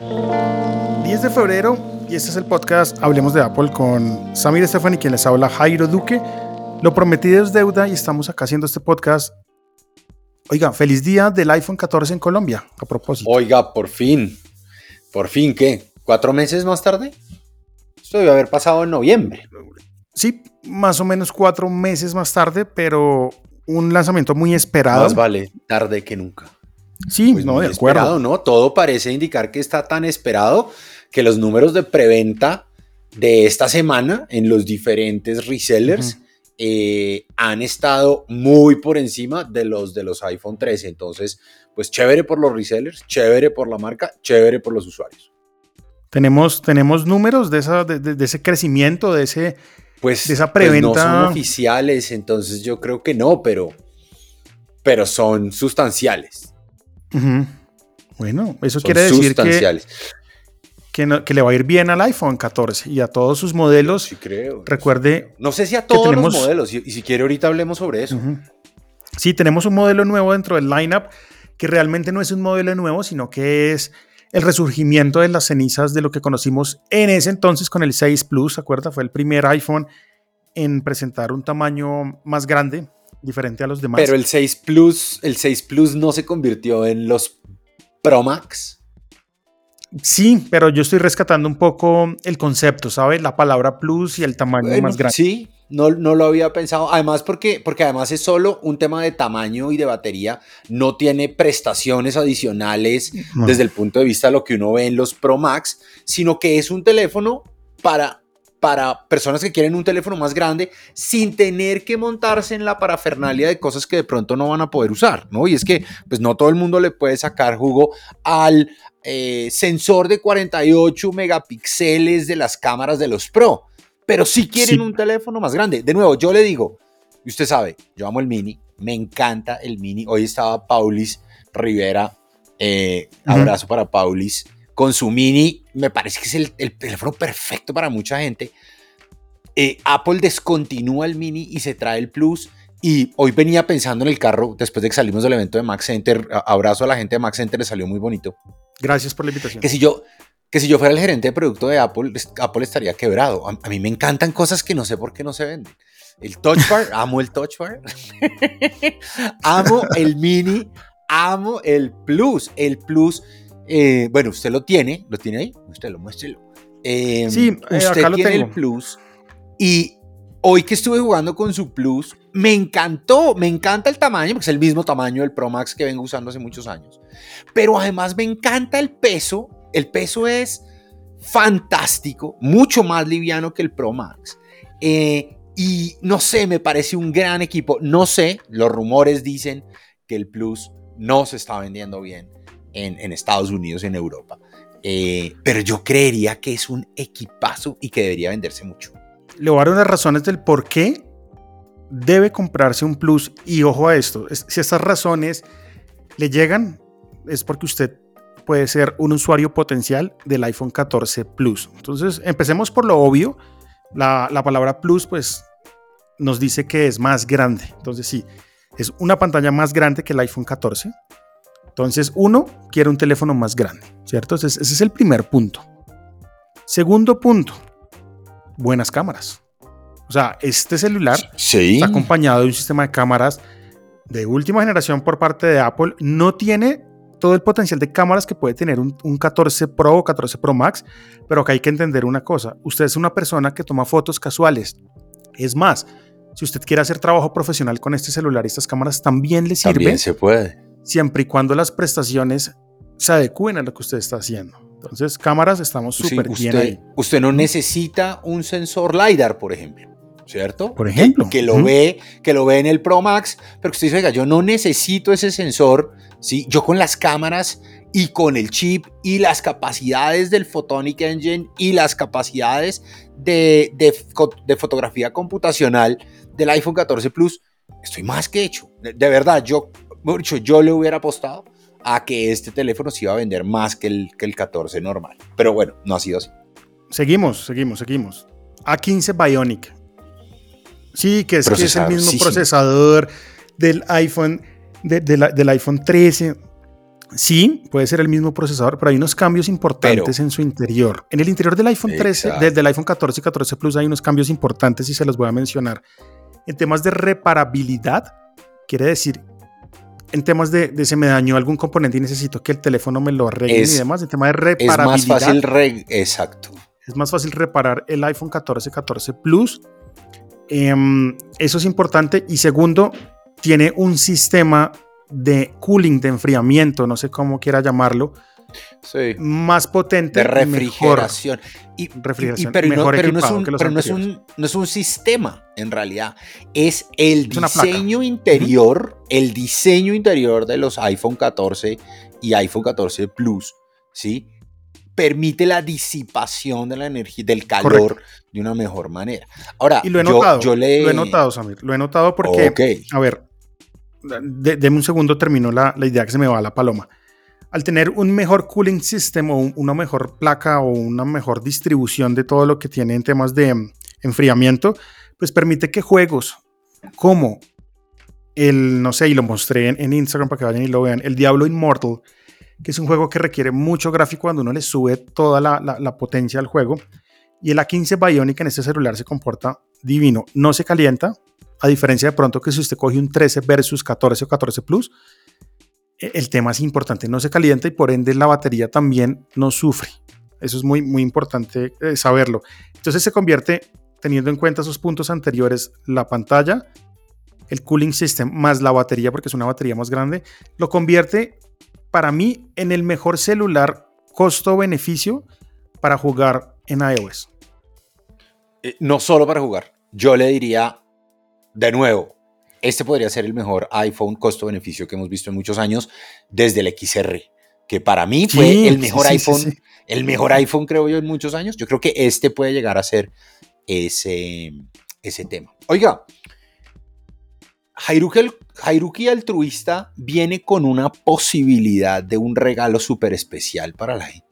10 de febrero y este es el podcast Hablemos de Apple con Samir Estefan y quien les habla Jairo Duque. Lo prometido es deuda y estamos acá haciendo este podcast. Oiga, feliz día del iPhone 14 en Colombia, a propósito. Oiga, por fin. ¿Por fin qué? ¿Cuatro meses más tarde? Esto debe haber pasado en noviembre. Sí, más o menos cuatro meses más tarde, pero un lanzamiento muy esperado. Más vale tarde que nunca. Sí, pues no, de acuerdo. Esperado, ¿no? Todo parece indicar que está tan esperado que los números de preventa de esta semana en los diferentes resellers eh, han estado muy por encima de los de los iPhone 13. Entonces, pues chévere por los resellers, chévere por la marca, chévere por los usuarios. Tenemos, tenemos números de, esa, de, ese crecimiento, de, ese, pues, de esa preventa. Pues no son oficiales, entonces yo creo que no, pero, pero son sustanciales. Bueno, eso quiere decir que, que, le va a ir bien al iPhone 14 y a todos sus modelos. Sí, creo. Recuerde. No sé si a todos los modelos, y, si quiere, ahorita hablemos sobre eso. Sí, tenemos un modelo nuevo dentro del lineup que realmente no es un modelo nuevo, sino que es el resurgimiento de las cenizas de lo que conocimos en ese entonces con el 6 Plus, ¿se acuerda? Fue el primer iPhone en presentar un tamaño más grande, diferente a los demás. Pero el 6 Plus, el 6 Plus no se convirtió en los Pro Max. Sí, pero yo estoy rescatando un poco el concepto, ¿sabes? La palabra plus y el tamaño más grande. Sí, no, no, lo había pensado. Además, porque, porque además es solo un tema de tamaño y de batería. No tiene prestaciones adicionales desde el punto de vista de lo que uno ve en los Pro Max, sino que es un teléfono para para personas que quieren un teléfono más grande sin tener que montarse en la parafernalia de cosas que de pronto no van a poder usar, ¿no? Y es que pues no todo el mundo le puede sacar jugo al eh, sensor de 48 megapíxeles de las cámaras de los Pro, pero sí quieren un teléfono más grande. De nuevo, yo le digo, y usted sabe, yo amo el mini, me encanta el mini. Hoy estaba Paulis Rivera, eh, abrazo para Paulis con su mini, me parece que es el, teléfono perfecto para mucha gente. Eh, Apple descontinúa el mini y se trae el Plus. Y hoy venía pensando en el carro, después de que salimos del evento de Max Center, abrazo a la gente de Max Center, le salió muy bonito. Gracias por la invitación. Que si yo, que si yo fuera el gerente de producto de Apple, Apple estaría quebrado. A, mí me encantan cosas que no sé por qué no se venden. El Touch Bar, amo el Touch Bar. amo el Mini, amo el Plus. El Plus eh, bueno, usted lo tiene, lo tiene ahí, usted lo muéstrelo. Em, sí, eh, usted tiene el Plus y hoy que estuve jugando con su Plus, me encantó, me encanta el tamaño, porque es el mismo tamaño del Pro Max que vengo usando hace muchos años. Pero además me encanta el peso, el peso es fantástico, mucho más liviano que el Pro Max. Eh, y no sé, me parece un gran equipo. No sé, los rumores dicen que el Plus no se está vendiendo bien en, Estados Unidos en Europa. Eh, pero yo creería que es un equipazo y que debería venderse mucho. Le voy a dar unas razones del por qué debe comprarse un Plus. Y ojo a esto, si estas razones le llegan, es porque usted puede ser un usuario potencial del iPhone 14 Plus. Entonces, empecemos por lo obvio. La, la palabra Plus, pues, nos dice que es más grande. Entonces, sí, es una pantalla más grande que el iPhone 14 entonces, uno quiere un teléfono más grande, ¿cierto? ese es el primer punto. Segundo punto, buenas cámaras. O sea, este celular está acompañado de un sistema de cámaras de última generación por parte de Apple. No tiene todo el potencial de cámaras que puede tener un, 14 Pro o 14 Pro Max, pero que hay que entender una cosa. Usted es una persona que toma fotos casuales. Es más, si usted quiere hacer trabajo profesional con este celular y estas cámaras, también le sirve. También se puede siempre y cuando las prestaciones se adecúen a lo que usted está haciendo. Entonces, cámaras estamos súper bien ahí. Usted no necesita un sensor LiDAR, por ejemplo. ¿Cierto? Por ejemplo. Que, lo ve, que lo ve en el Pro Max, pero que usted dice, oiga, yo no necesito ese sensor, ¿sí? Yo con las cámaras y con el chip y las capacidades del Photonic Engine y las capacidades de, de, fotografía computacional del iPhone 14 Plus, estoy más que hecho. de verdad, yo mucho, yo le hubiera apostado a que este teléfono se iba a vender más que el, que el 14 normal. Pero bueno, no ha sido así. Seguimos, seguimos, seguimos. A15 Bionic. Sí, que es, que es el mismo procesador del iPhone, del iPhone 13. Sí, puede ser el mismo procesador, pero hay unos cambios importantes en su interior. En el interior del iPhone 13, desde el iPhone 14 y 14 Plus hay unos cambios importantes y se los voy a mencionar. En temas de reparabilidad, quiere decir, en temas de, de se me dañó algún componente y necesito que el teléfono me lo arregle y demás, en tema de reparabilidad. Es más fácil, exacto. Es más fácil reparar el iPhone 14, 14 Plus. Em, eso es importante. Y segundo, tiene un sistema de cooling, de enfriamiento, no sé cómo quiera llamarlo, más potente. De refrigeración. Y, refrigeración pero, no, es un, sistema, en realidad. Es el diseño interior, el diseño interior de los iPhone 14 y iPhone 14 Plus, ¿sí? Permite la disipación de la energía, del calor de una mejor manera. Ahora, y lo he notado, yo, le... lo he notado, Samir, lo he notado porque, a ver, deme un segundo, termino la, la, idea que se me va a la paloma. Al tener un mejor cooling system o una mejor placa o una mejor distribución de todo lo que tiene en temas de mm, enfriamiento, pues permite que juegos como el, no sé, y lo mostré en, Instagram para que vayan y lo vean, el Diablo Immortal, que es un juego que requiere mucho gráfico cuando uno le sube toda la, la, potencia al juego. Y el A15 Bionic en este celular se comporta divino. No se calienta, a diferencia de pronto que si usted coge un 13 versus 14 o 14 Plus, el tema es importante, no se calienta y por ende la batería también no sufre. Eso es muy, muy importante eh, saberlo. Entonces se convierte, teniendo en cuenta esos puntos anteriores, la pantalla, el cooling system más la batería, porque es una batería más grande, lo convierte para mí en el mejor celular costo-beneficio para jugar en iOS. Eh, no solo para jugar, yo le diría de nuevo, este podría ser el mejor iPhone costo-beneficio que hemos visto en muchos años desde el XR, que para mí fue el mejor iPhone, el mejor iPhone creo yo en muchos años. Yo creo que este puede llegar a ser ese, ese tema. Oiga, Jairuki altruista viene con una posibilidad de un regalo súper especial para la gente.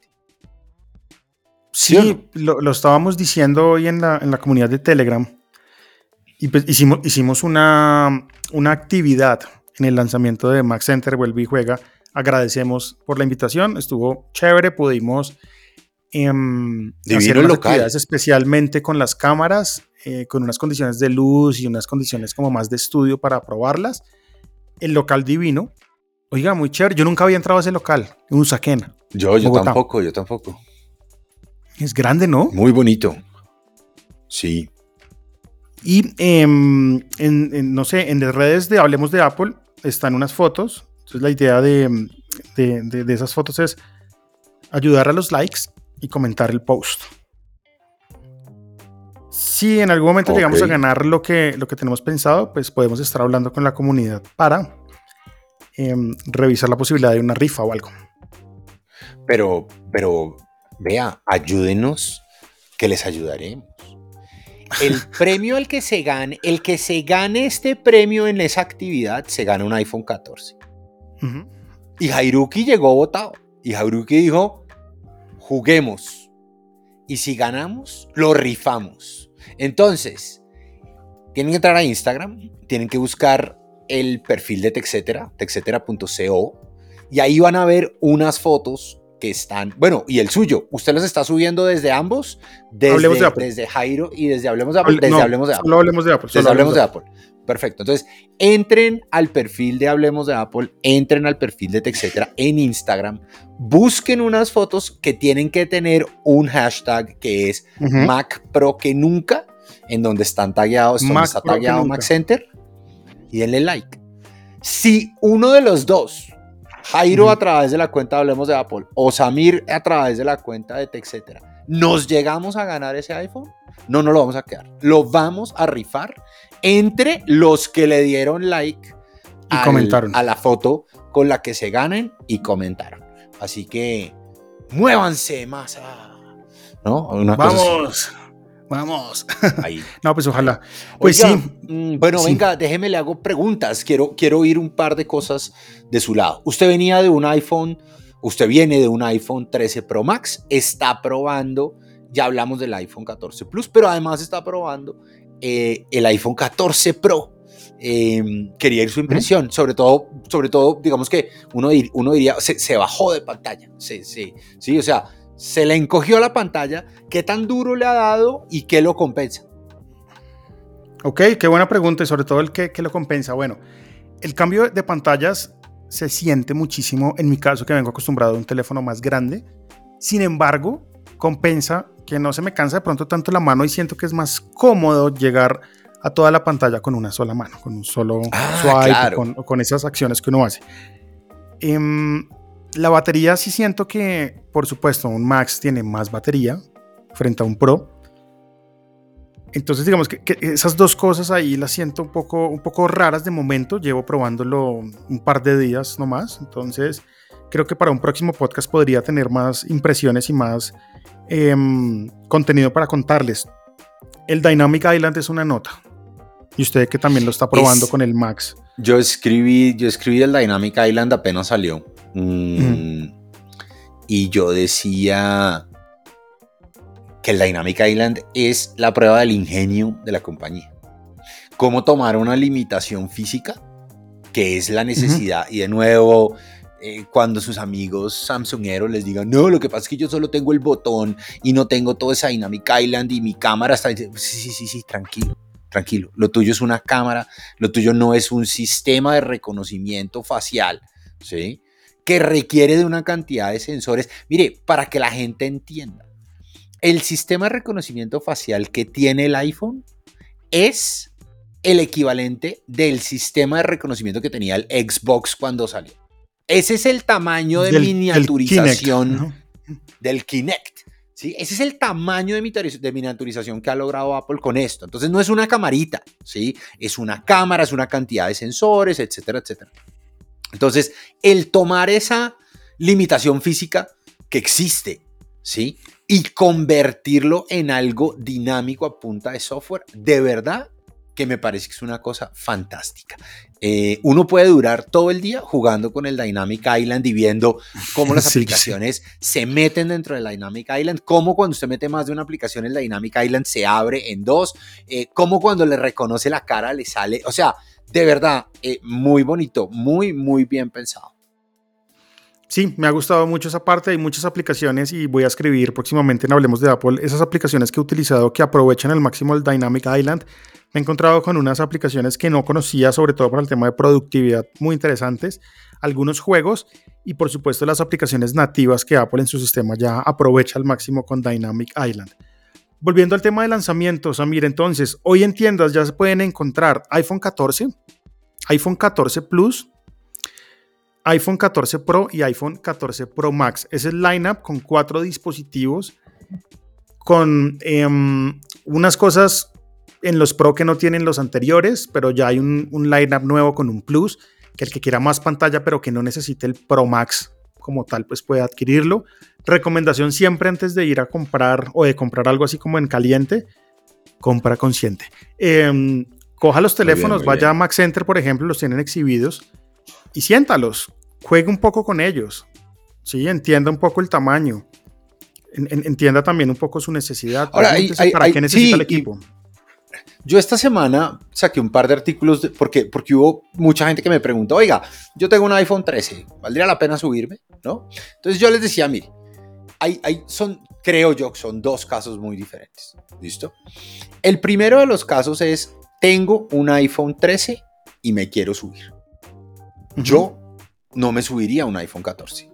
Sí, lo, estábamos diciendo hoy en la, en la comunidad de Telegram y pues hicimos, hicimos una, una actividad en el lanzamiento de Max Center, Vuelve y Juega. Agradecemos por la invitación, estuvo chévere, pudimos eh, hacer unas actividades especialmente con las cámaras, eh, con unas condiciones de luz y unas condiciones como más de estudio para probarlas. El local divino. Oiga, muy chévere. Yo nunca había entrado a ese local, en Usaquena. Yo, yo tampoco, yo tampoco. Es grande, ¿no? Muy bonito. Sí. Y em, en, no sé, en las redes de Hablemos de Apple están unas fotos. Entonces la idea de, de, esas fotos es ayudar a los likes y comentar el post. Si en algún momento llegamos a ganar lo que, lo que tenemos pensado, pues podemos estar hablando con la comunidad para em, revisar la posibilidad de una rifa o algo. Pero, pero, vea, ayúdenos, que les ayudaremos el premio al que se gane, el que se gane este premio en esa actividad, se gana un iPhone 14. Y Jairuki llegó votado. Y Jairuki dijo, juguemos. Y si ganamos, lo rifamos. Entonces, tienen que entrar a Instagram, tienen que buscar el perfil de Texetera, texetera.co, y ahí van a ver unas fotos que están, bueno, y el suyo, ¿usted los está subiendo desde ambos? Desde, desde Jairo y desde Hablemos de Apple. Desde Hablemos de Apple. Solo Hablemos de Apple. Desde Hablemos de Apple. Perfecto. Entonces, entren al perfil de Hablemos de Apple, entren al perfil de TechCetera en Instagram, busquen unas fotos que tienen que tener un hashtag que es Mac Pro que nunca, en donde están tagueados, donde está tagueado Mac Center, y denle like. Si uno de los dos Jairo a través de la cuenta Hablemos de Apple o Samir a través de la cuenta de TechCetera, nos llegamos a ganar ese iPhone, no nos lo vamos a quedar. Lo vamos a rifar entre los que le dieron like y comentaron. a la foto con la que se ganen y comentaron. Así que muévanse más. ¿no? Vamos. Vamos. Ahí. no, pues ojalá. Pues sí. Mm, bueno, venga, déjeme le hago preguntas. Quiero, quiero oír un par de cosas de su lado. Usted venía de un iPhone, usted viene de un iPhone 13 Pro Max, está probando, ya hablamos del iPhone 14 Plus, pero además está probando eh, el iPhone 14 Pro. em, quería ir su impresión. Sobre todo, sobre todo, digamos que uno, uno diría, se, bajó de pantalla. Sí, sí, sí, o sea, se le encogió la pantalla. ¿Qué tan duro le ha dado y qué lo compensa? Ok, qué buena pregunta y sobre todo el qué, qué lo compensa. Bueno, el cambio de pantallas se siente muchísimo en mi caso que vengo acostumbrado a un teléfono más grande. Sin embargo, compensa que no se me cansa de pronto tanto la mano y siento que es más cómodo llegar a toda la pantalla con una sola mano, con un solo ah, swipe, con, con, esas acciones que uno hace. Em, la batería sí siento que, por supuesto, un Max tiene más batería frente a un Pro. Entonces, digamos que, esas dos cosas ahí las siento un poco, un poco raras de momento. Llevo probándolo un par de días nomás. Entonces, creo que para un próximo podcast podría tener más impresiones y más em, contenido para contarles. El Dynamic Island es una nota. Y usted que también lo está probando con el Max. Yo escribí, yo escribí el Dynamic Island apenas salió. Mm, y yo decía que el Dynamic Island es la prueba del ingenio de la compañía. Cómo tomar una limitación física, que es la necesidad, y de nuevo, eh, cuando sus amigos Samsungeros les digan, no, lo que pasa es que yo solo tengo el botón y no tengo todo esa Dynamic Island y mi cámara está... Sí, sí, sí, sí, tranquilo, tranquilo. Lo tuyo es una cámara, lo tuyo no es un sistema de reconocimiento facial, ¿sí? Que requiere de una cantidad de sensores. Mire, para que la gente entienda, el sistema de reconocimiento facial que tiene el iPhone es el equivalente del sistema de reconocimiento que tenía el Xbox cuando salió. Ese es el tamaño de miniaturización del Kinect. ¿sí? Ese es el tamaño de, miniaturización que ha logrado Apple con esto. Entonces no es una camarita, ¿sí? es una cámara, es una cantidad de sensores, etcétera, etcétera. Entonces, el tomar esa limitación física que existe, ¿sí? Y convertirlo en algo dinámico a punta de software, de verdad que me parece que es una cosa fantástica. Eh, uno puede durar todo el día jugando con el Dynamic Island y viendo cómo las aplicaciones se meten dentro del Dynamic Island, cómo cuando usted mete más de una aplicación el Dynamic Island se abre en dos, eh, cómo cuando le reconoce la cara le sale, o sea, de verdad, eh, muy bonito, muy, muy bien pensado. Sí, me ha gustado mucho esa parte. Hay muchas aplicaciones y voy a escribir próximamente en Hablemos de Apple esas aplicaciones que he utilizado que aprovechan al máximo el Dynamic Island me he encontrado con unas aplicaciones que no conocía, sobre todo para el tema de productividad, muy interesantes, algunos juegos y por supuesto las aplicaciones nativas que Apple en su sistema ya aprovecha al máximo con Dynamic Island. Volviendo al tema de lanzamientos, Samir, entonces, hoy en tiendas ya se pueden encontrar iPhone 14, iPhone 14 Plus, iPhone 14 Pro y iPhone 14 Pro Max. Es el lineup con cuatro dispositivos, con em, unas cosas en los Pro que no tienen los anteriores, pero ya hay un, un lineup nuevo con un Plus, que el que quiera más pantalla, pero que no necesite el Pro Max como tal, pues puede adquirirlo. Recomendación siempre antes de ir a comprar o de comprar algo así como en caliente, compra consciente. Em, coja los teléfonos, vaya a Max Center, por ejemplo, los tienen exhibidos y siéntalos, juegue un poco con ellos, ¿sí? entienda un poco el tamaño, entienda también un poco su necesidad. Ahora, ¿para qué necesita el equipo? Yo esta semana saqué un par de artículos porque, porque hubo mucha gente que me preguntó, oiga, yo tengo un iPhone 13, ¿valdría la pena subirme? ¿No? Entonces yo les decía, mire, hay, hay, son, creo yo, son dos casos muy diferentes. ¿Listo? El primero de los casos es, tengo un iPhone 13 y me quiero subir. Yo no me subiría a un iPhone 14.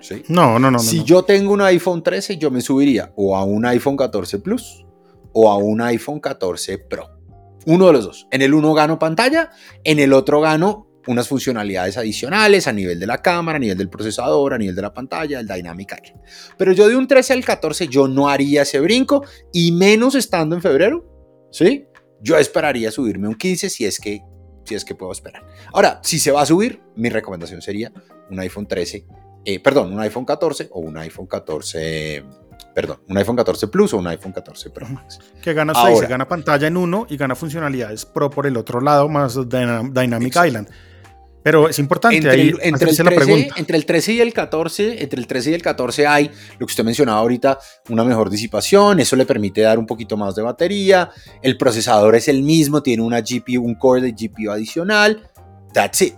¿sí? No, no, no. Si yo tengo un iPhone 13, yo me subiría o a un iPhone 14 Plus o a un iPhone 14 Pro. Uno de los dos. En el uno gano pantalla, en el otro gano unas funcionalidades adicionales a nivel de la cámara, a nivel del procesador, a nivel de la pantalla, el Dynamic Island. Pero yo de un 13 al 14 yo no haría ese brinco y menos estando en febrero, ¿sí? Yo esperaría subirme un 15 si es que si es que puedo esperar. Ahora, si se va a subir, mi recomendación sería un iPhone 13, eh, perdón, un iPhone 14 o un iPhone 14 perdón, un iPhone 14 Plus o un iPhone 14 Pro Max. Que gana se gana pantalla en uno y gana funcionalidades Pro por el otro lado, más Dynamic Island. Pero es importante entre, ahí entre, el 13, entre el 13 y el 14, entre el 13 y el 14 hay lo que usted mencionaba ahorita, una mejor disipación, eso le permite dar un poquito más de batería, el procesador es el mismo, tiene una GPU, un core de GPU adicional, that's it,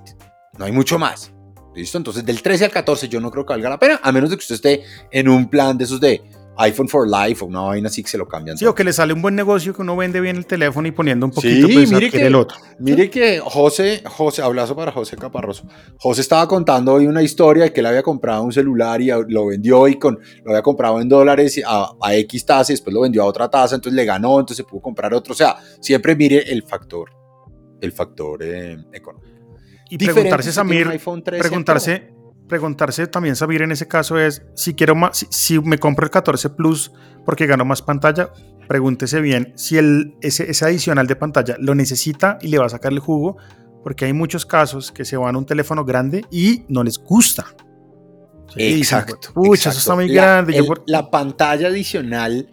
no hay mucho más. ¿Listo? Entonces del 13 al 14 yo no creo que valga la pena, a menos de que usted esté en un plan de esos de iPhone for Life o una vaina así que se lo cambian. Sí, o que le sale un buen negocio que uno vende bien el teléfono y poniendo un poquito sí, pues, mire que, el otro. Mire que José, José, abrazo para José Caparroso. José estaba contando hoy una historia de que él había comprado un celular y lo vendió y con, lo había comprado en dólares a, a X tasa y después lo vendió a otra tasa, entonces le ganó, entonces pudo comprar otro. O sea, siempre mire el factor, el factor eh, económico. Y preguntarse, Samir, preguntarse, preguntarse también, Samir, en ese caso es, si quiero más, si, me compro el 14 Plus porque gano más pantalla, pregúntese bien si el, ese, ese, adicional de pantalla lo necesita y le va a sacar el jugo, porque hay muchos casos que se van a un teléfono grande y no les gusta. exacto. Pucha, eso está muy grande. La pantalla adicional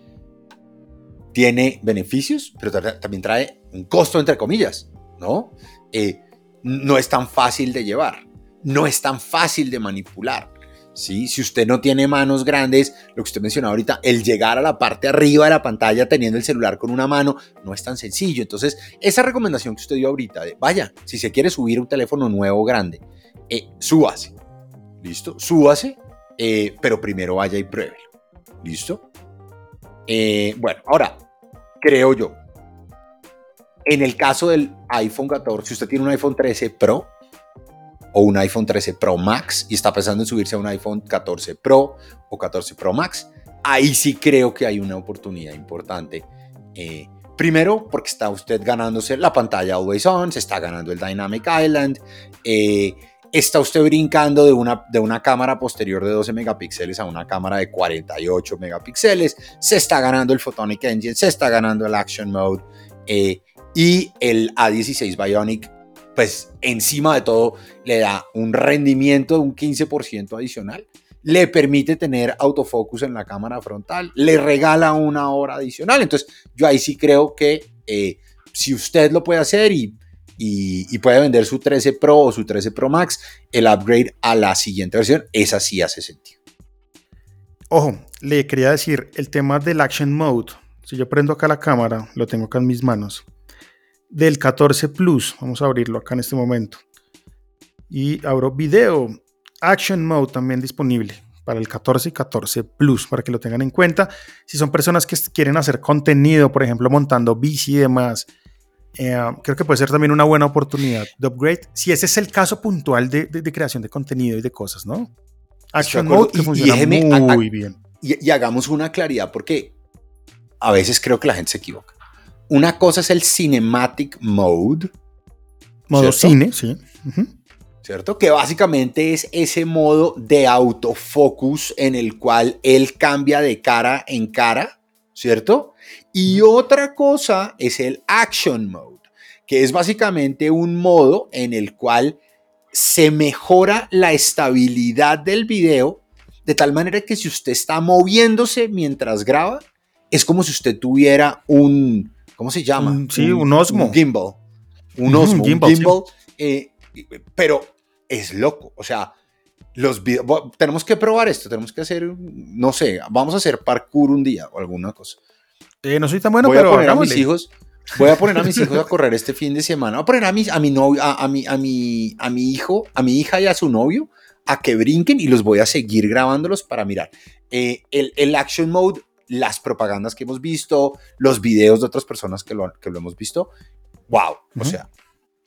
tiene beneficios, pero también trae un costo, entre comillas, ¿no? Eh, no es tan fácil de llevar no es tan fácil de manipular. ¿sí? Si usted no tiene manos grandes, lo que usted mencionaba ahorita, el llegar a la parte arriba de la pantalla teniendo el celular con una mano no es tan sencillo. Entonces, esa recomendación que usted dio ahorita vaya, si se quiere subir un teléfono nuevo grande, eh, súbase. ¿Listo? Súbase, eh, pero primero vaya y pruébelo. ¿Listo? Eh, bueno, ahora, creo yo, en el caso del iPhone 14, si usted tiene un iPhone 13 Pro, un iPhone 13 Pro Max y está pensando en subirse a un iPhone 14 Pro o 14 Pro Max, ahí sí creo que hay una oportunidad importante. Eh, primero, porque está usted ganándose la pantalla Always On, se está ganando el Dynamic Island, eh, está usted brincando de una, de una cámara posterior de 12 megapíxeles a una cámara de 48 megapíxeles, se está ganando el Photonic Engine, se está ganando el Action Mode eh, y el A16 Bionic pues encima de todo le da un rendimiento de un 15% adicional, le permite tener autofocus en la cámara frontal, le regala una hora adicional. Entonces yo ahí sí creo que eh, si usted lo puede hacer y, y, puede vender su 13 Pro o su 13 Pro Max, el upgrade a la siguiente versión, esa sí hace sentido. Ojo, le quería decir el tema del Action Mode. Si yo prendo acá la cámara, lo tengo acá en mis manos del 14 Plus. Vamos a abrirlo acá en este momento. Y abro video. Action Mode también disponible para el 14 y 14 Plus, para que lo tengan en cuenta. Si son personas que quieren hacer contenido, por ejemplo, montando bici y demás, eh, creo que puede ser también una buena oportunidad de upgrade. Si ese es el caso puntual de, creación de contenido y de cosas, ¿no? Action Mode que funciona muy bien. y hagamos una claridad, porque a veces creo que la gente se equivoca. Una cosa es el Cinematic Mode. Modo cine, sí. ¿Cierto? Que básicamente es ese modo de autofocus en el cual él cambia de cara en cara, ¿cierto? Y otra cosa es el Action Mode, que es básicamente un modo en el cual se mejora la estabilidad del video de tal manera que si usted está moviéndose mientras graba, es como si usted tuviera un, ¿cómo se llama? sí, un, Osmo. Un gimbal. Un Osmo, gimbal. Un gimbal eh, pero es loco. O sea, los tenemos que probar esto, tenemos que hacer, no sé, vamos a hacer parkour un día o alguna cosa. Eh, no soy tan bueno, voy pero a poner a mis hijos, voy a poner a mis hijos a correr este fin de semana. Voy a poner a mi, a mi novio, a, mi, a, mi, a mi hijo, a mi hija y a su novio a que brinquen y los voy a seguir grabándolos para mirar. Eh, el, el action mode las propagandas que hemos visto, los videos de otras personas que lo, que lo hemos visto. ¡Wow! O sea,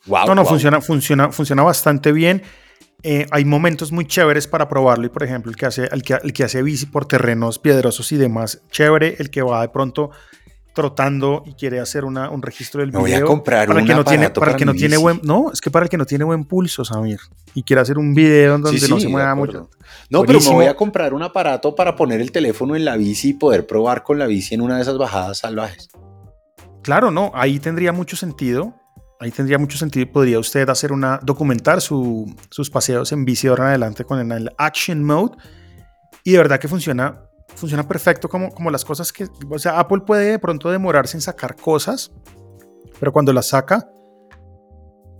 wow. No, no, Funciona, funciona, funciona bastante bien. Eh, hay momentos muy chéveres para probarlo y por ejemplo el que hace el que, el que hace bici por terrenos piedrosos y demás chévere el que va de pronto trotando y quiere hacer una, un registro del video. voy a comprar para que no tiene, para, que no tiene buen, no, es que para el que no tiene buen pulso, Samir, y quiere hacer un video donde no se mueva mucho. No, pero me voy a comprar un aparato para poner el teléfono en la bici y poder probar con la bici en una de esas bajadas salvajes. Claro, no, ahí tendría mucho sentido. Ahí tendría mucho sentido y podría usted hacer una, documentar sus paseos en bici ahora en adelante con el Action Mode. Y de verdad que funciona funciona perfecto como, como las cosas que, o sea, Apple puede de pronto demorarse en sacar cosas, pero cuando las saca,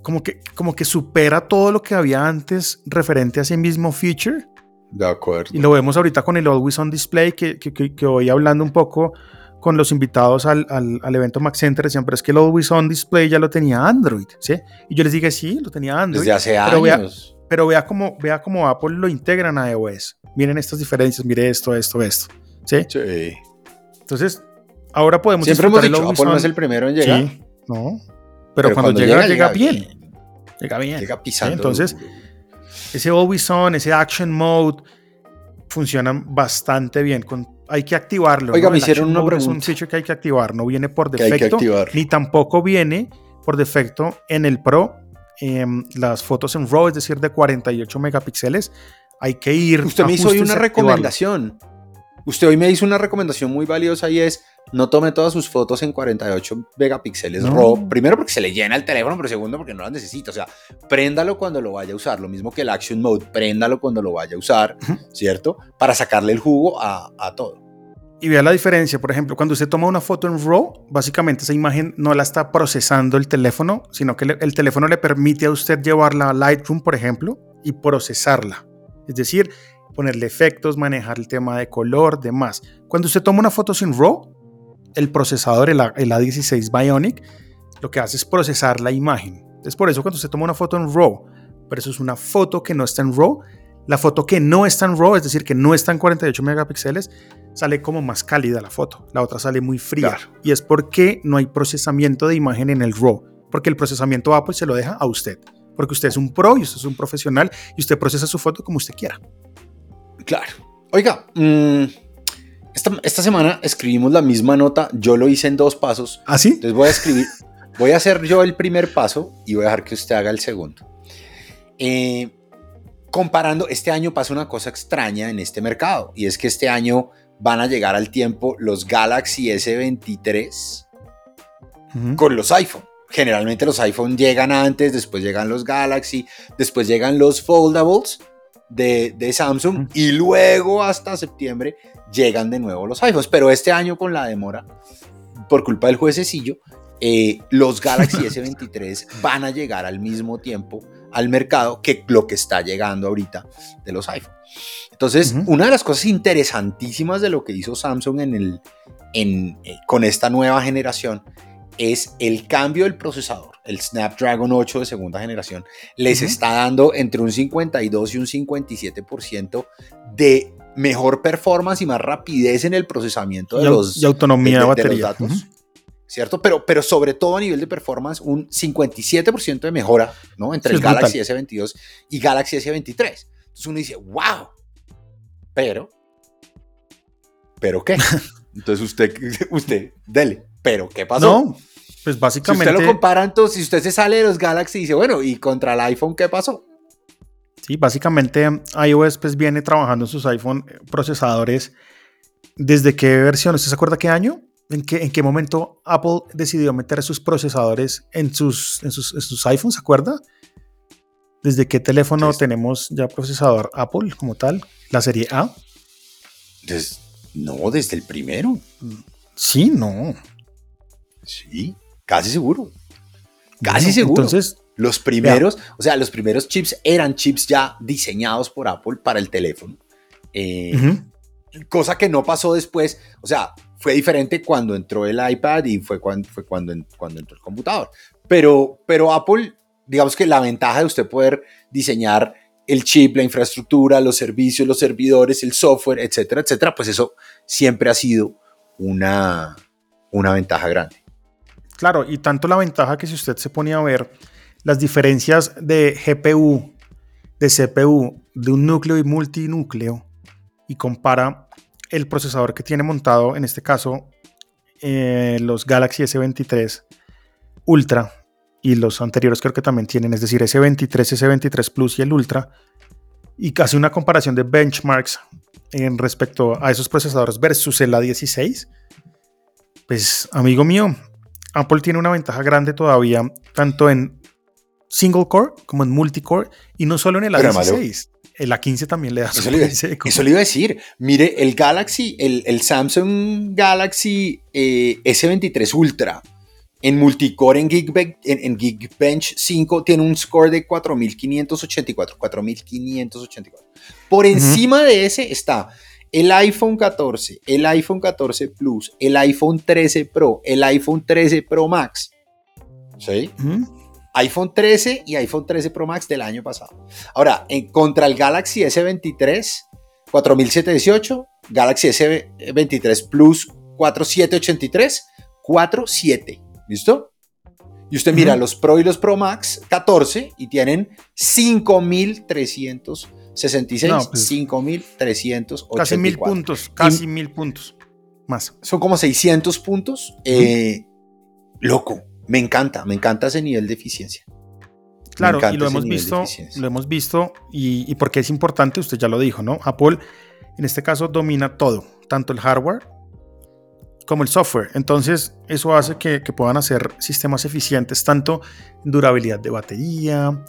como que, como que supera todo lo que había antes referente a ese mismo feature. De acuerdo. Y lo vemos ahorita con el Always On Display, que, que, que, voy hablando un poco con los invitados al, al, al, evento Mac Center, decían, pero es que el Always On Display ya lo tenía Android, ¿sí? Y yo les dije, sí, lo tenía Android. Desde hace pero años. Vea, pero vea cómo, vea cómo Apple lo integran a iOS. Miren estas diferencias, mire esto, esto, esto. ¿Sí? Sí. Entonces, ahora podemos Siempre hemos dicho, Apple no es el primero en llegar. Sí, no. Pero, cuando, llega, llega, bien. Llega bien. Llega pisando. Entonces, ese Always On, ese Action Mode, funcionan bastante bien. Con, hay que activarlo. Oiga, me hicieron una pregunta. Es un feature que hay que activar, no viene por defecto, ni tampoco viene por defecto en el Pro. Eh, las fotos en RAW, es decir, de 48 megapíxeles, hay que ir. Usted me hizo hoy una recomendación. Usted hoy me hizo una recomendación muy valiosa y es no tome todas sus fotos en 48 megapíxeles RAW. Primero porque se le llena el teléfono, pero segundo porque no las necesita. O sea, préndalo cuando lo vaya a usar. Lo mismo que el Action Mode, préndalo cuando lo vaya a usar, ¿cierto? Para sacarle el jugo a, a todo. Y vea la diferencia, por ejemplo, cuando usted toma una foto en RAW, básicamente esa imagen no la está procesando el teléfono, sino que el teléfono le permite a usted llevarla a Lightroom, por ejemplo, y procesarla. Es decir, ponerle efectos, manejar el tema de color, demás. Cuando usted toma una foto sin RAW, el procesador, el, A16 Bionic, lo que hace es procesar la imagen. Es por eso cuando usted toma una foto en RAW, pero eso es una foto que no está en RAW, la foto que no está en RAW, es decir, que no está en 48 megapíxeles, sale como más cálida la foto. La otra sale muy fría. Y es porque no hay procesamiento de imagen en el RAW. Porque el procesamiento Apple se lo deja a usted. Porque usted es un pro y usted es un profesional y usted procesa su foto como usted quiera. Claro. Oiga, mmm esta, semana escribimos la misma nota, yo lo hice en dos pasos. ¿Ah, sí? Entonces voy a escribir, voy a hacer yo el primer paso y voy a dejar que usted haga el segundo. Eh, comparando, este año pasa una cosa extraña en este mercado y es que este año van a llegar al tiempo los Galaxy S23 con los iPhone. Generalmente los iPhone llegan antes, después llegan los Galaxy, después llegan los Foldables de, de Samsung y luego hasta septiembre llegan de nuevo los iPhones. Pero este año con la demora, por culpa del juececillo, eh, los Galaxy S23 van a llegar al mismo tiempo al mercado que lo que está llegando ahorita de los iPhones. Entonces, una de las cosas interesantísimas de lo que hizo Samsung en el, en, eh, con esta nueva generación es el cambio del procesador. El Snapdragon 8 de segunda generación les está dando entre un 52 y un 57% de mejor performance y más rapidez en el procesamiento de los y autonomía de, batería. datos. ¿Cierto? Pero, pero sobre todo a nivel de performance, un 57% de mejora ¿no? entre el Galaxy S22 y Galaxy S23. Entonces uno dice, wow. Pero, ¿pero qué? Entonces usted, usted, dele. ¿Pero qué pasó? No, pues básicamente. Si usted lo compara, entonces, si usted se sale de los Galaxy y dice, bueno, ¿y contra el iPhone qué pasó? Sí, básicamente iOS pues viene trabajando en sus iPhone eh, procesadores. ¿Desde qué versión? ¿Usted se acuerda qué año? ¿En qué, ¿En qué momento Apple decidió meter sus procesadores en sus, en sus, sus iPhones? ¿Se acuerda? ¿Desde qué teléfono tenemos ya procesador Apple como tal? ¿La serie A? no, desde el primero. Sí, no. Sí, casi seguro. Casi seguro. Entonces, los primeros, o sea, los primeros chips eran chips ya diseñados por Apple para el teléfono. Eh, cosa que no pasó después. O sea, fue diferente cuando entró el iPad y fue cuando, fue cuando, cuando entró el computador. Pero, pero Apple, digamos que la ventaja de usted poder diseñar el chip, la infraestructura, los servicios, los servidores, el software, etcétera, etcétera, pues eso siempre ha sido una, una ventaja grande. Claro, y tanto la ventaja que si usted se ponía a ver las diferencias de GPU, de CPU, de un núcleo y multinúcleo, y compara el procesador que tiene montado, en este caso, eh, los Galaxy S23 Ultra y los anteriores creo que también tienen, es decir, S23, S23 Plus y el Ultra, y casi una comparación de benchmarks en respecto a esos procesadores versus el A16, pues amigo mío, Apple tiene una ventaja grande todavía, tanto en single core como en multicore y no solo en el A16. El A15 también le da eso, le eso le iba a decir. Mire, el Galaxy, el, Samsung Galaxy eh, S23 Ultra En multicore en Geekbench, en, Geekbench 5 tiene un score de 4584. 4584. Por encima de ese está el iPhone 14, el iPhone 14 Plus, el iPhone 13 Pro, el iPhone 13 Pro Max. ¿Sí? iPhone 13 y iPhone 13 Pro Max del año pasado. Ahora, en, contra el Galaxy S23, 4718, Galaxy S23 Plus 4783, 47. ¿Listo? Y usted mira los Pro y los Pro Max 14 y tienen 5366, 5384. Pues, casi mil puntos, casi mil puntos más. Son como 600 puntos. Eh, loco, me encanta, me encanta ese nivel de eficiencia. Claro, y lo hemos visto, lo hemos visto y, y porque es importante, usted ya lo dijo, ¿no? Apple en este caso domina todo, tanto el hardware como el software. Entonces, eso hace que, puedan hacer sistemas eficientes tanto en durabilidad de batería,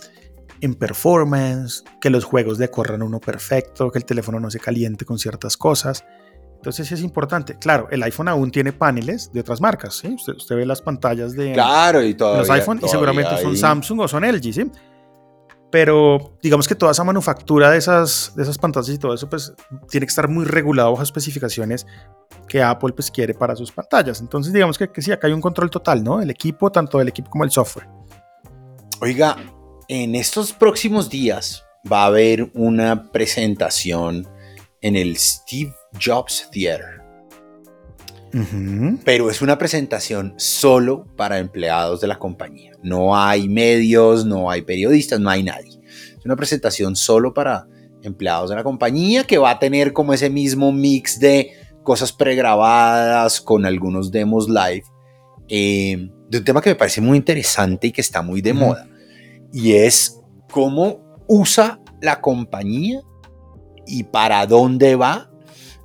en performance, que los juegos decorran uno perfecto, que el teléfono no se caliente con ciertas cosas. Entonces es importante. Claro, el iPhone aún tiene paneles de otras marcas. ¿sí? Usted, ve las pantallas de, claro, y los iPhone y seguramente son Samsung o son LG. ¿sí? Pero digamos que toda esa manufactura de esas, de esas pantallas y todo eso, pues tiene que estar muy regulado bajo especificaciones que Apple pues quiere para sus pantallas. Entonces digamos que, que sí, acá hay un control total, ¿no? El equipo, tanto del equipo como el software. Oiga, en estos próximos días va a haber una presentación en el Steve Jobs Theater. Pero es una presentación solo para empleados de la compañía. No hay medios, no hay periodistas, no hay nadie. Es una presentación solo para empleados de la compañía que va a tener como ese mismo mix de cosas pregrabadas con algunos demos live. Eh, de un tema que me parece muy interesante y que está muy de moda. Y es cómo usa la compañía y para dónde va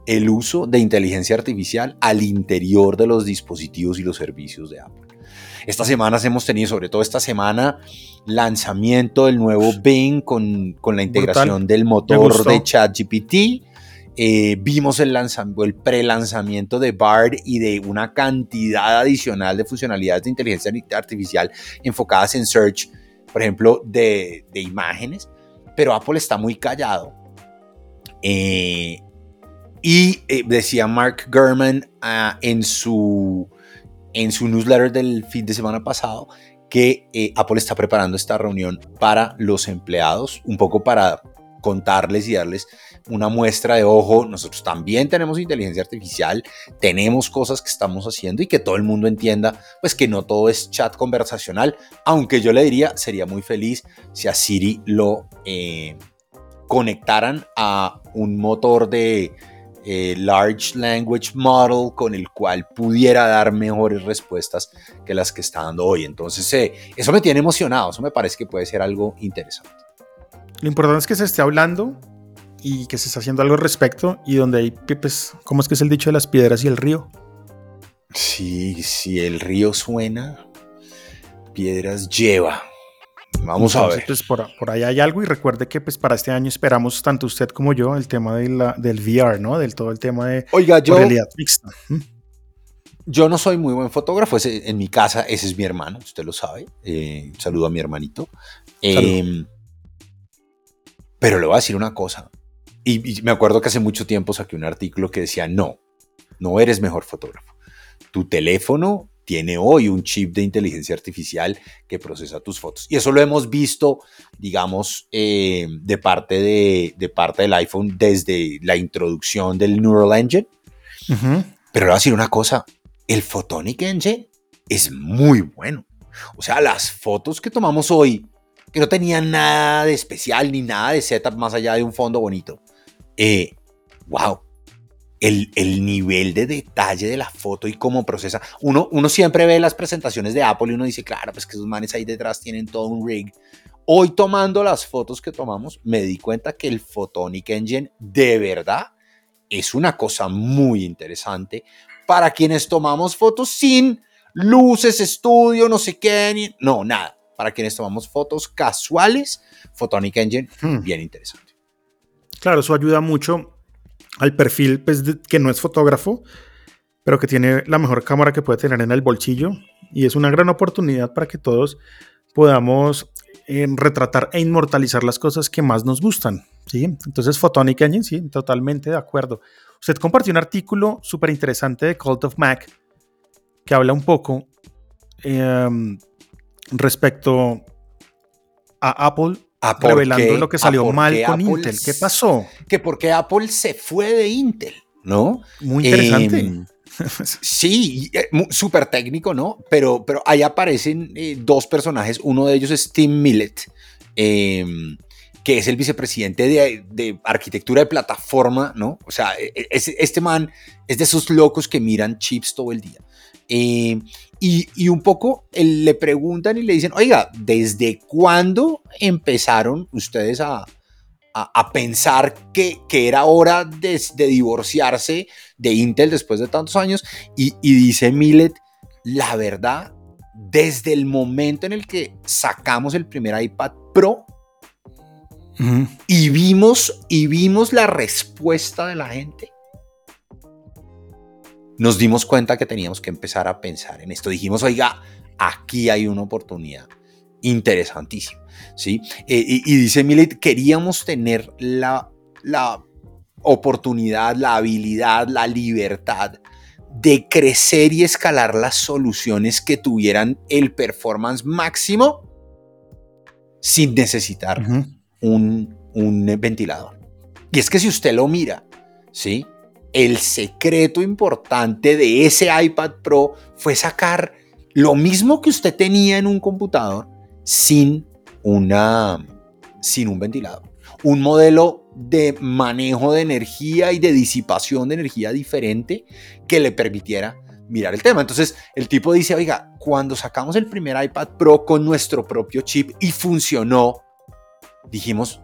el uso de inteligencia artificial al interior de los dispositivos y los servicios de Apple. Estas semanas hemos tenido, sobre todo esta semana, lanzamiento del nuevo Bing con, con la integración del motor de ChatGPT. Eh, vimos el, el pre-lanzamiento de BARD y de una cantidad adicional de funcionalidades de inteligencia artificial enfocadas en search, por ejemplo, de, de imágenes. Pero Apple está muy callado. Eh, y eh, decía Mark Gurman ah, en, su, en su newsletter del fin de semana pasado que eh, Apple está preparando esta reunión para los empleados, un poco para contarles y darles una muestra de ojo. Nosotros también tenemos inteligencia artificial, tenemos cosas que estamos haciendo y que todo el mundo entienda, pues que no todo es chat conversacional, aunque yo le diría, sería muy feliz si a Siri lo eh, conectaran a un motor de eh, large language model con el cual pudiera dar mejores respuestas que las que está dando hoy. Entonces, eh, eso me tiene emocionado, eso me parece que puede ser algo interesante. Lo importante es que se esté hablando y que se esté haciendo algo al respecto y donde hay, pues, ¿cómo es que es el dicho de las piedras y el río? Sí, si el río suena, piedras lleva. Vamos a ver. Pues por, por, ahí hay algo y recuerde que pues para este año esperamos tanto usted como yo el tema de la, del VR, ¿no? Del todo el tema de Oiga, yo, realidad mixta. Yo no soy muy buen fotógrafo, en mi casa ese es mi hermano, usted lo sabe. Eh, saludo a mi hermanito. Em, pero le voy a decir una cosa. Y, y me acuerdo que hace mucho tiempo saqué un artículo que decía, no, no eres mejor fotógrafo. Tu teléfono tiene hoy un chip de inteligencia artificial que procesa tus fotos. Y eso lo hemos visto, digamos, eh, de, parte de, parte del iPhone desde la introducción del Neural Engine. Pero le voy a decir una cosa, el Photonic Engine es muy bueno. O sea, las fotos que tomamos hoy, que no tenían nada de especial ni nada de setup más allá de un fondo bonito. Eh, wow, el, nivel de detalle de la foto y cómo procesa. Uno, uno siempre ve las presentaciones de Apple y uno dice, claro, pues que esos manes ahí detrás tienen todo un rig. Hoy tomando las fotos que tomamos, me di cuenta que el Photonic Engine de verdad es una cosa muy interesante para quienes tomamos fotos sin luces, estudio, no sé qué, no, nada. Para quienes tomamos fotos casuales, Photonic Engine, hmm. bien interesante. Claro, eso ayuda mucho al perfil pues, que no es fotógrafo, pero que tiene la mejor cámara que puede tener en el bolsillo y es una gran oportunidad para que todos podamos eh, retratar e inmortalizar las cosas que más nos gustan. ¿sí? Entonces, Photonic Engine, sí, totalmente de acuerdo. Usted compartió un artículo súper interesante de Cult of Mac que habla un poco em, respecto a Apple, revelando lo que salió mal con Intel. ¿Qué pasó? Que porque Apple se fue de Intel, ¿no? Muy interesante. Em, sí, eh, súper técnico, ¿no? Pero, pero ahí aparecen eh, dos personajes. Uno de ellos es Tim Millet, em, que es el vicepresidente de, arquitectura de plataforma, ¿no? O sea, e, e, este man es de esos locos que miran chips todo el día. Em, y, un poco le preguntan y le dicen, oiga, ¿desde cuándo empezaron ustedes a, a, pensar que, que, era hora de, de, divorciarse de Intel después de tantos años? Y, y dice Millet, la verdad, desde el momento en el que sacamos el primer iPad Pro, y vimos y vimos la respuesta de la gente nos dimos cuenta que teníamos que empezar a pensar en esto. Dijimos, oiga, aquí hay una oportunidad interesantísima. ¿sí? Eh, y, dice Millet, queríamos tener la, la oportunidad, la habilidad, la libertad de crecer y escalar las soluciones que tuvieran el performance máximo sin necesitar un, un ventilador. Y es que si usted lo mira, ¿sí? El secreto importante de ese iPad Pro fue sacar lo mismo que usted tenía en un computador sin, una, sin un ventilador. Un modelo de manejo de energía y de disipación de energía diferente que le permitiera mirar el tema. Entonces el tipo dice, oiga, cuando sacamos el primer iPad Pro con nuestro propio chip y funcionó, dijimos,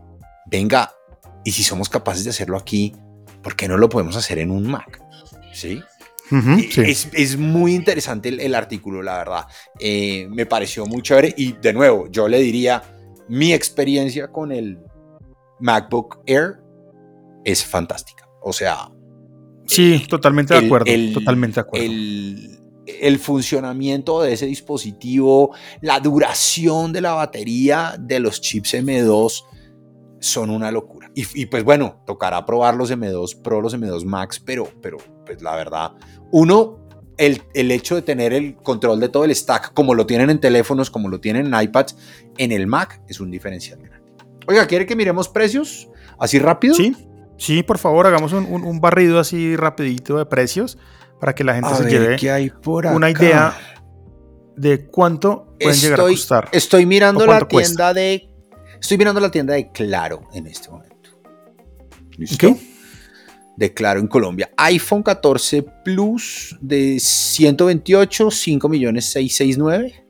venga, y si somos capaces de hacerlo aquí, ¿por qué no lo podemos hacer en un Mac? ¿Sí? Es, muy interesante el, artículo, la verdad. Eh, me pareció muy chévere y de nuevo, yo le diría, mi experiencia con el MacBook Air es fantástica. O sea... Sí, totalmente de acuerdo. totalmente de acuerdo. El, el funcionamiento de ese dispositivo, la duración de la batería de los chips M2 son una locura. Y, pues bueno, tocará probar los M2 Pro, los M2 Max, pero, pero pues la verdad, uno, el, el, hecho de tener el control de todo el stack, como lo tienen en teléfonos, como lo tienen en iPads, en el Mac es un diferencial Oiga, ¿quiere que miremos precios así rápido? Sí, sí, por favor, hagamos un, barrido así rapidito de precios para que la gente se lleve una idea de cuánto pueden llegar a costar. Estoy mirando la tienda de Estoy mirando la tienda de Claro en este momento. ¿Listo? De Claro en Colombia. iPhone 14 Plus de 128, 5 millones 669.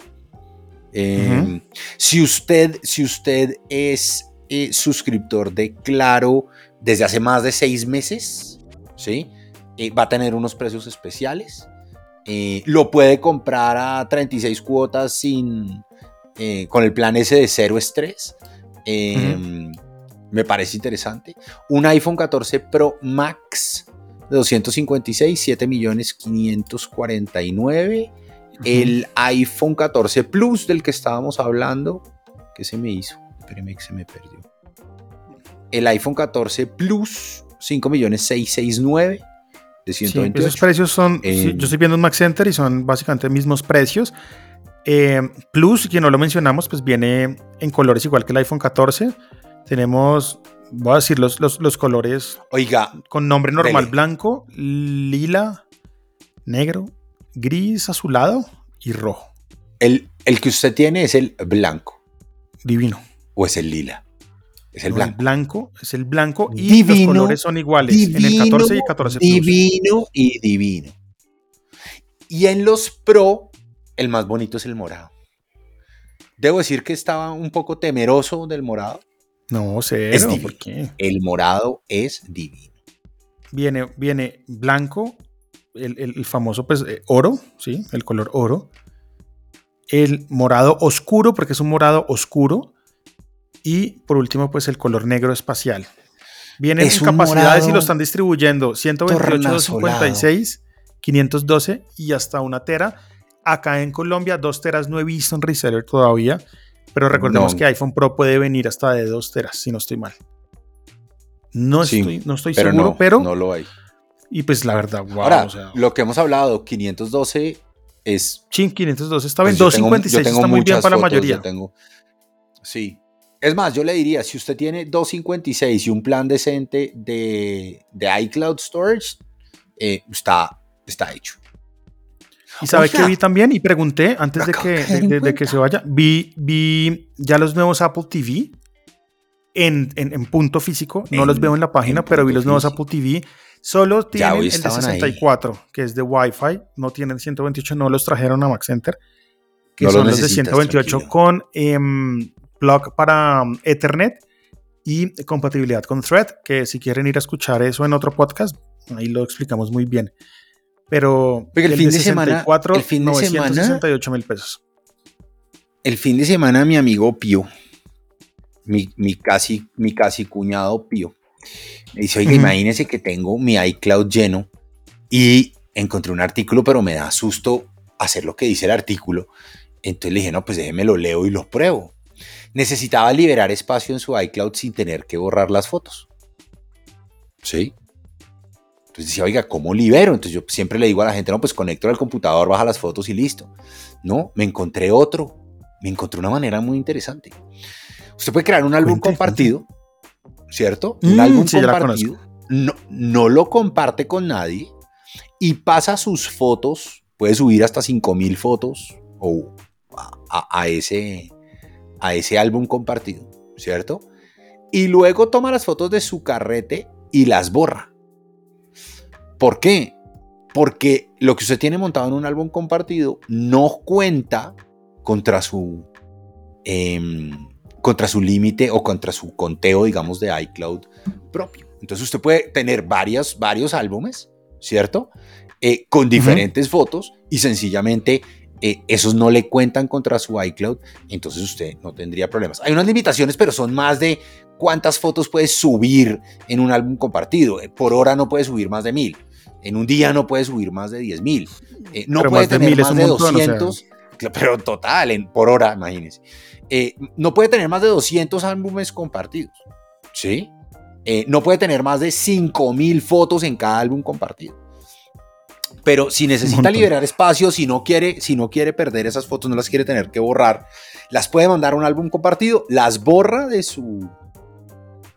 Em, si, usted, si usted es eh, suscriptor de Claro desde hace más de seis meses, ¿sí? Eh, va a tener unos precios especiales. Eh, lo puede comprar a 36 cuotas sin, con el plan S de cero estrés. Em, me parece interesante. Un iPhone 14 Pro Max de 256, 7 millones 549. El iPhone 14 Plus del que estábamos hablando, ¿qué se me hizo? Espéreme que se me perdió. El iPhone 14 Plus, 5 millones 669 de 128. esos precios son, em, yo estoy viendo un Max Center y son básicamente mismos precios. Eh, Plus, que no lo mencionamos, pues viene en colores igual que el iPhone 14. Tenemos, voy a decir los, los, colores. Oiga. Con nombre normal: blanco, lila, negro, gris, azulado y rojo. El, el, que usted tiene es el blanco. Divino. ¿O es el lila? Es el blanco. blanco es el blanco y los colores son iguales en el 14 y 14 Plus. Divino y divino. Y en los Pro el más bonito es el morado. Debo decir que estaba un poco temeroso del morado. No, sé, ¿por qué? El morado es divino. Viene, viene blanco, el, famoso pues, eh, oro, ¿sí? El color oro. El morado oscuro, porque es un morado oscuro. Y por último, pues el color negro espacial. Vienen en capacidades y lo están distribuyendo 128, 256, 512 y hasta una tera. Acá en Colombia, 2 teras no he visto en reseller todavía, pero recordemos que iPhone Pro puede venir hasta de 2 teras, si no estoy mal. No estoy, no estoy seguro, pero... No lo hay. Y pues la verdad, wow. Ahora, lo que hemos hablado, 512 es... Sí, 512 está bien, 256 está muy bien para la mayoría. Tengo, sí. Es más, yo le diría, si usted tiene 256 y un plan decente de, de iCloud Storage, eh, está, está hecho. Y sabe que vi también y pregunté antes de que, de, que se vaya, vi, vi ya los nuevos Apple TV en, en, punto físico, no los veo en la página, pero vi los nuevos Apple TV Solo tienen el de 64, que es de Wi-Fi, no tienen 128, no los trajeron a Max Center, que son los de 128 con em, plug para um, Ethernet y compatibilidad con Thread, que si quieren ir a escuchar eso en otro podcast, ahí lo explicamos muy bien. Pero el, fin de, semana, el fin de semana, mil pesos. El fin de semana mi amigo Pío, mi, mi, casi, mi casi cuñado Pío, me dice, oiga, imagínese que tengo mi iCloud lleno y encontré un artículo, pero me da susto hacer lo que dice el artículo. Entonces le dije, no, pues déjeme lo leo y lo pruebo. Necesitaba liberar espacio en su iCloud sin tener que borrar las fotos. ¿Sí? Entonces decía, oiga, ¿cómo libero? Entonces yo siempre le digo a la gente, no, pues conecto al computador, baja las fotos y listo. No, me encontré otro. Me encontré una manera muy interesante. Usted puede crear un álbum compartido ¿cierto? un mm, álbum compartido, no, no lo comparte con nadie y pasa sus fotos, puede subir hasta 5000 fotos o a, ese, a ese álbum compartido, ¿cierto? Y luego toma las fotos de su carrete y las borra. ¿Por qué? Porque lo que usted tiene montado en un álbum compartido no cuenta contra su em, contra su límite o contra su conteo, digamos, de iCloud propio. Entonces usted puede tener varios álbumes, ¿cierto? Eh, con diferentes fotos y sencillamente eh, esos no le cuentan contra su iCloud, entonces usted no tendría problemas. Hay unas limitaciones, pero son más de cuántas fotos puede subir en un álbum compartido. Eh, por hora no puede subir más de mil. En un día no puede subir más de diez mil. no puede tener más de 200. Pero total, en, por hora, imagínense. Eh, no puede tener más de 200 álbumes compartidos. ¿Sí? Eh, no puede tener más de 5000 fotos en cada álbum compartido. Pero si necesita liberar espacio, si no, quiere, si no quiere perder esas fotos, no las quiere tener que borrar, las puede mandar a un álbum compartido, las borra de su,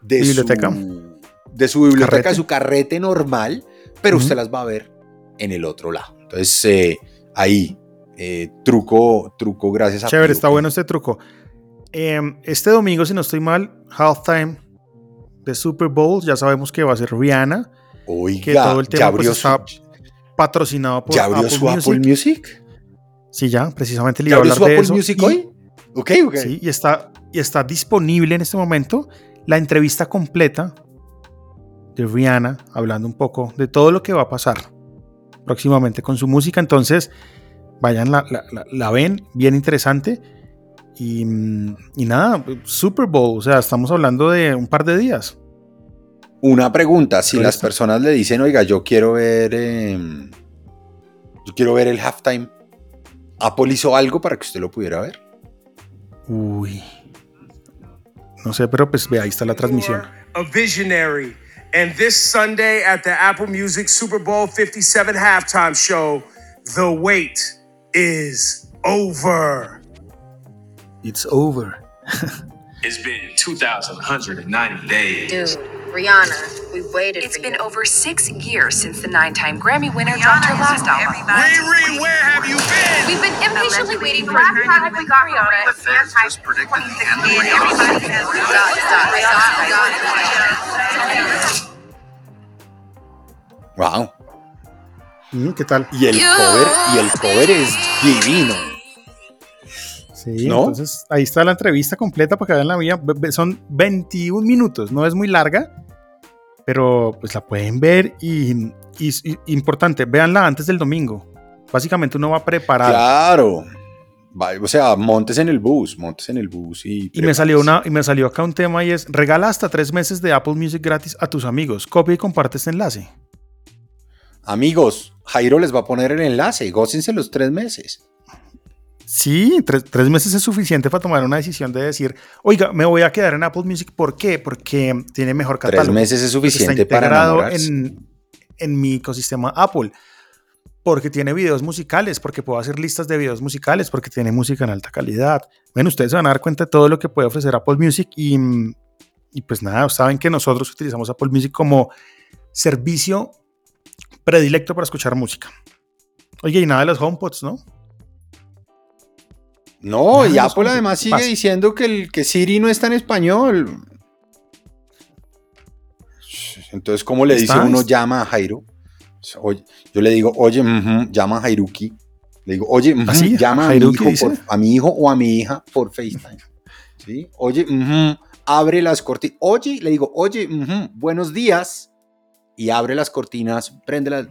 de biblioteca, su, de su biblioteca, de su carrete normal, pero usted las va a ver en el otro lado. Entonces, eh, ahí, truco, truco gracias a... Chévere, está bueno este truco. Em, este domingo, si no estoy mal, halftime de Super Bowl, ya sabemos que va a ser Rihanna. Oiga, que todo el tema pues, está patrocinado por ¿Ya abrió Apple, su Music. Apple Music? Sí, ya, precisamente le iba a hablar su de Apple Music hoy? Ok, ok. Sí, y está, y está disponible en este momento la entrevista completa de Rihanna, hablando un poco de todo lo que va a pasar próximamente con su música. Entonces, vayan, la, la ven, bien interesante. Y, nada, Super Bowl, o sea, estamos hablando de un par de días. Una pregunta, si las personas le dicen, oiga, yo quiero ver, em, yo quiero ver el halftime, ¿Apple hizo algo para que usted lo pudiera ver? Uy, no sé, pero pues ve, ahí está la transmisión. A visionary. And this Sunday at the Apple Music Super Bowl 57 halftime show, the wait is over. It's over. it's been 2,190 days. Dude, Rihanna, we waited It's been you. over six years since the nine-time Grammy winner Rihanna dropped her last album. Riri, where have you been? We've been impatiently waiting for her. We got Rihanna. The fans just predicted the end of the Everybody says, stop, stop, Wow. Mm, ¿Qué tal? Y el cover, y el cover es divino. Sí, entonces ahí está la entrevista completa para que vean la mía. Son 21 minutos, no es muy larga, pero pues la pueden ver y, importante, véanla antes del domingo. Básicamente uno va a preparar. Claro. O sea, montes en el bus, montes en el bus y... Y me, salió una, y me salió acá un tema y es, regala hasta tres meses de Apple Music gratis a tus amigos. Copia y comparte este enlace. Amigos, Jairo les va a poner el enlace, gócense los tres meses. Sí, tres, meses es suficiente para tomar una decisión de decir, oiga, me voy a quedar en Apple Music. ¿Por qué? Porque tiene mejor catálogo. Tres meses es suficiente para enamorarse. En, en mi ecosistema Apple. Porque tiene videos musicales, porque puedo hacer listas de videos musicales, porque tiene música en alta calidad. Bueno, ustedes se van a dar cuenta de todo lo que puede ofrecer Apple Music y, y pues nada, saben que nosotros utilizamos Apple Music como servicio predilecto para escuchar música. Oye, y nada de los HomePods, ¿no? No, y Apple además sigue diciendo que, el, que Siri no está en español. Entonces, ¿cómo le dice uno llama a Jairo? yo le digo, oye, llama a Jairuki. Le digo, oye, ¿Ah, llama a mi, hijo a mi, hijo o a mi hija por FaceTime. ¿Sí? Oye, abre las cortinas. Oye, le digo, oye, buenos días. Y abre las cortinas, prende la,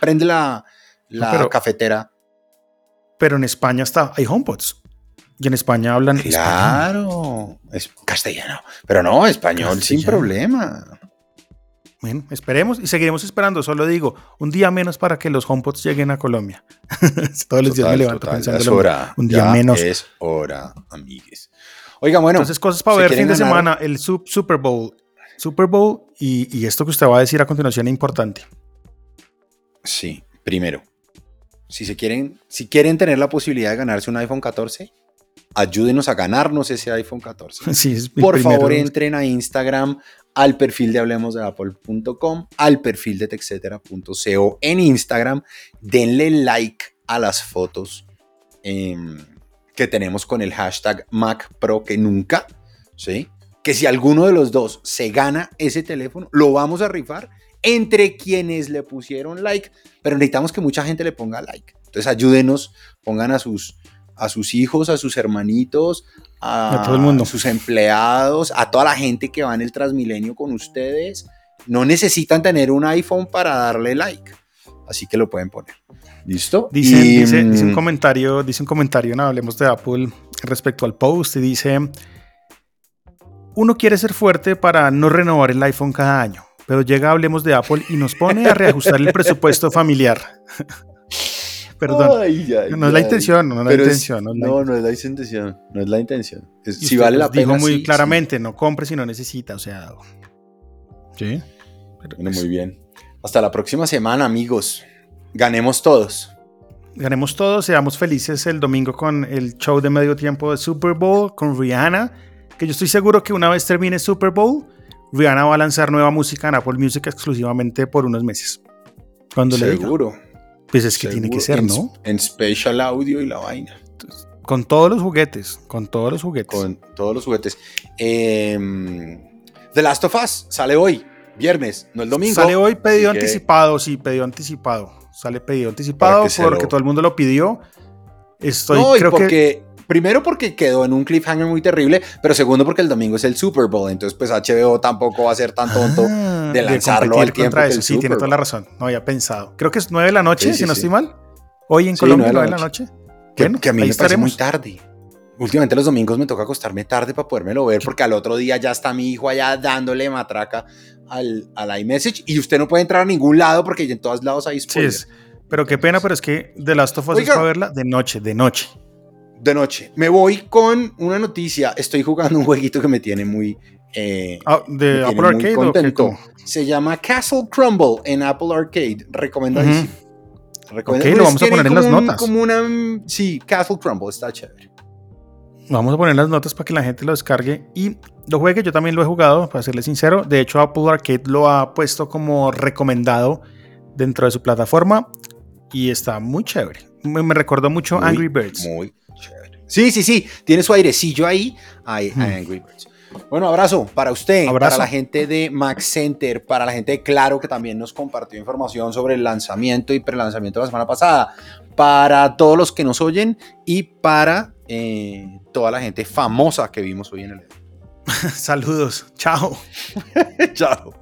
prende la, la cafetera pero en España está, hay HomePods. Y en España hablan Claro, es castellano. Pero no, español sin problema. Bueno, esperemos y seguiremos esperando. Solo digo, un día menos para que los HomePods lleguen a Colombia. Todos los días me levanto pensando. Es hora. Un día menos. Es hora, amigues. Oiga, bueno. Entonces, cosas para ver fin de semana. El Super Bowl. Super Bowl y, y esto que usted va a decir a continuación es importante. Sí, primero, si, se quieren, si quieren tener la posibilidad de ganarse un iPhone 14, ayúdenos a ganarnos ese iPhone 14. Por favor, entren a Instagram, al perfil de hablemos de apple.com, al perfil de texetera.co en Instagram, denle like a las fotos em, que tenemos con el hashtag MacPro que nunca, ¿sí? Que si alguno de los dos se gana ese teléfono, lo vamos a rifar entre quienes le pusieron like, pero necesitamos que mucha gente le ponga like. Entonces ayúdenos, pongan a sus, a sus hijos, a sus hermanitos, a, todo el mundo. sus empleados, a toda la gente que va en el Transmilenio con ustedes. No necesitan tener un iPhone para darle like, así que lo pueden poner. ¿Listo? Dice, dice, un mm, comentario, dice un comentario, no hablemos de Apple respecto al post y dice, uno quiere ser fuerte para no renovar el iPhone cada año pero llega Hablemos de Apple y nos pone a reajustar el presupuesto familiar. Perdón. no es la intención, no es la intención. no, no, es la intención, no es la intención. si vale la pena. Dijo muy claramente, no compre si no necesita, o sea. Sí. bueno, muy bien. Hasta la próxima semana, amigos. Ganemos todos. Ganemos todos, seamos felices el domingo con el show de medio tiempo de Super Bowl con Rihanna, que yo estoy seguro que una vez termine Super Bowl, Rihanna va a lanzar nueva música en Apple Music exclusivamente por unos meses. Cuando Seguro. pues es que tiene que ser, ¿no? En Special Audio y la vaina. con todos los juguetes, con todos los juguetes. Con todos los juguetes. Em, The Last of Us sale hoy, viernes, no el domingo. Sale hoy pedido anticipado, sí, pedido anticipado. Sale pedido anticipado porque todo el mundo lo pidió. Estoy, no, creo porque que Primero porque quedó en un cliffhanger muy terrible, pero segundo porque el domingo es el Super Bowl, entonces pues HBO tampoco va a ser tan tonto ah, de lanzarlo al tiempo que Sí, tiene toda la razón, no había pensado. Creo que es 9 de la noche, si no estoy mal. Hoy en Colombia 9 de la noche. Que, que a mí me parece muy tarde. Últimamente los domingos me toca acostarme tarde para podérmelo ver porque al otro día ya está mi hijo allá dándole matraca al, al iMessage y usted no puede entrar a ningún lado porque en todos lados hay spoilers. Sí, pero qué pena, pero es que The Last of Us es para verla de noche, de noche de noche. Me voy con una noticia. Estoy jugando un jueguito que me tiene muy. Eh, ah, ¿De Apple Arcade? Contento. Se llama Castle Crumble en Apple Arcade. Recomendadísimo. Ok, lo vamos a poner en las notas. Como una. Sí, Castle Crumble, está chévere. Vamos a poner las notas para que la gente lo descargue y lo juegue. Yo también lo he jugado, para serle sincero. De hecho, Apple Arcade lo ha puesto como recomendado dentro de su plataforma y está muy chévere. Me, recordó mucho Angry Birds. Muy Sí, sí, sí, tiene su airecillo ahí, Angry Birds. Bueno, abrazo para usted, para la gente de Max Center, para la gente de Claro que también nos compartió información sobre el lanzamiento y prelanzamiento de la semana pasada, para todos los que nos oyen y para eh, toda la gente famosa que vimos hoy en el Saludos, chao. chao.